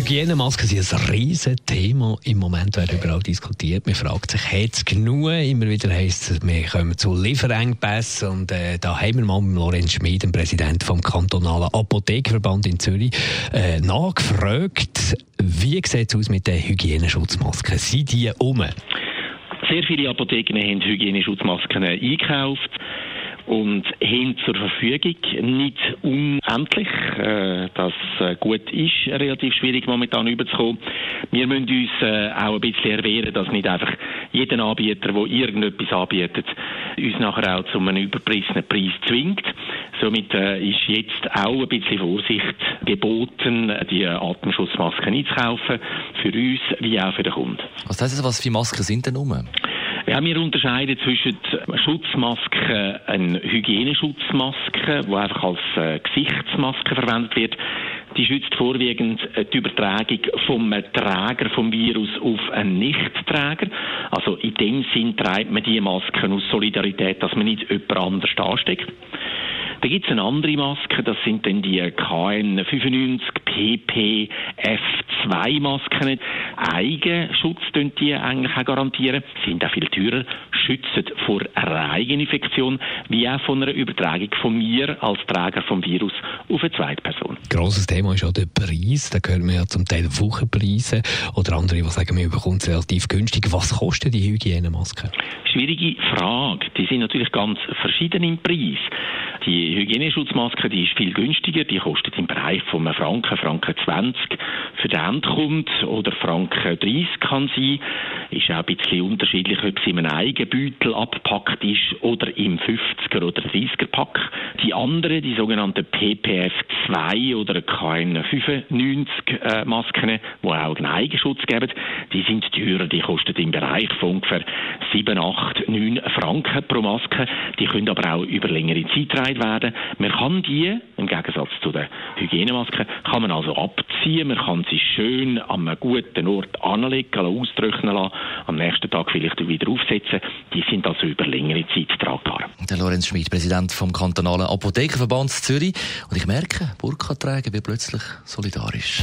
Hygienemasken sind ein riesiges Thema. Im Moment wird überall diskutiert. Man fragt sich, hat es genug? Immer wieder heisst es, wir kommen zu Lieferengpässen. Und äh, da haben wir mal mit Lorenz Schmid, dem Präsident vom kantonalen Apothekerverband in Zürich, äh, nachgefragt, wie sieht es aus mit den Hygieneschutzmasken? Sind die um? Sehr viele Apotheken haben Hygieneschutzmasken eingekauft und haben zur Verfügung nicht unendlich. Äh, das äh, gut ist relativ schwierig momentan überzukommen. Wir müssen uns äh, auch ein bisschen erwehren, dass nicht einfach jeder Anbieter, der irgendetwas anbietet, uns nachher auch zu einem überpreisenen Preis zwingt. Somit ist jetzt auch ein bisschen Vorsicht geboten, die Atemschutzmasken einzukaufen, für uns wie auch für den Kunden. Was heisst das, was für Masken sind denn rum? Ja, wir unterscheiden zwischen Schutzmasken, eine Hygieneschutzmaske, die einfach als äh, Gesichtsmaske verwendet wird. Die schützt vorwiegend äh, die Übertragung vom Träger vom Virus auf einen Nichtträger. Also in dem Sinn treibt man die Masken aus Solidarität, dass man nicht jemand anders ansteckt. Da gibt es eine andere Maske, das sind dann die KN95 PP F2 Masken. Eigenschutz tun die eigentlich auch garantieren, sind auch viel teurer, schützen vor einer Eigeninfektion, wie auch von einer Übertragung von mir als Träger vom Virus auf eine zweite Person. Grosses Thema ist auch der Preis. Da hören wir ja zum Teil Wochenpreise oder andere, die sagen, man bekommt es relativ günstig. Was kostet die Hygienemasken? Schwierige Frage. Die sind natürlich ganz verschieden im Preis. Die Hygieneschutzmaske, die ist viel günstiger, die kostet im Bereich von einem Franken, Franken 20 für den Endkund oder Franken 30 kann sein. Ist auch ein bisschen unterschiedlich, ob sie in einem Eigenbeutel abpackt ist oder im 50er oder 30er Pack. Die andere, die sogenannte PPF 2 oder KN95 äh, Masken, die auch einen Eigenschutz geben, die sind teurer, die kosten im Bereich von ungefähr 7, 8, 9 Franken pro Maske. Die können aber auch über längere Zeit getragen werden. Man kann die, im Gegensatz zu den Hygienemasken, kann man also abziehen, man kann sie schön an einem guten Ort anlegen, austrocknen lassen, am nächsten Tag vielleicht wieder aufsetzen. Die sind also über längere Zeit tragbar. Der Lorenz Schmid, Präsident vom kantonalen Apothekerverband Zürich. Und ich merke, Burka tragen wird plötzlich solidarisch.